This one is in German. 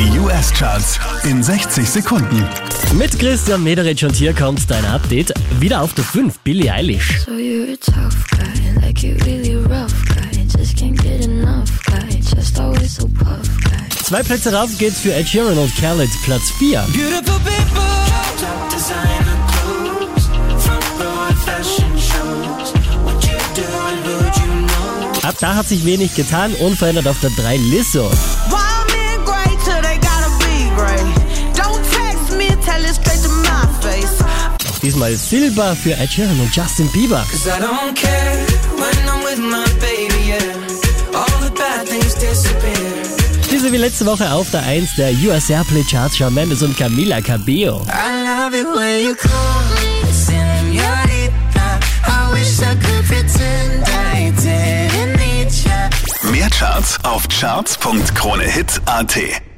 Die US-Charts in 60 Sekunden. Mit Christian Mederich und hier kommt dein Update. Wieder auf der 5, Billie Eilish. So you're a tough guy, like you really rough guy. Just can't get enough guy, just always so puff guy. Zwei Plätze rauf geht's für Ed Sheeran und Khaled, Platz 4. Beautiful people, top designer clothes, front row at fashion shows. What you do and who you know. Ab da hat sich wenig getan, unverändert auf der 3 Lizzo. Diesmal Silber für Ed Sheeran und Justin Bieber. Cause I don't care when I'm with my baby, yeah. All the bad things disappear. Diese wie letzte Woche auf der 1 der US Airplay Charts Shawn Mendes und Camila Cabello. Mehr Charts auf charts.kronehit.at.